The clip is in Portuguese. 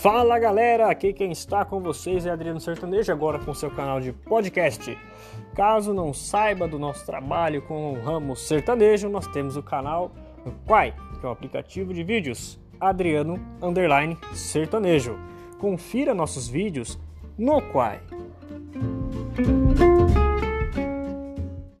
Fala galera, aqui quem está com vocês é Adriano Sertanejo, agora com seu canal de podcast. Caso não saiba do nosso trabalho com o ramo sertanejo, nós temos o canal Quai, que é um aplicativo de vídeos, Adriano Underline Sertanejo. Confira nossos vídeos no Quai.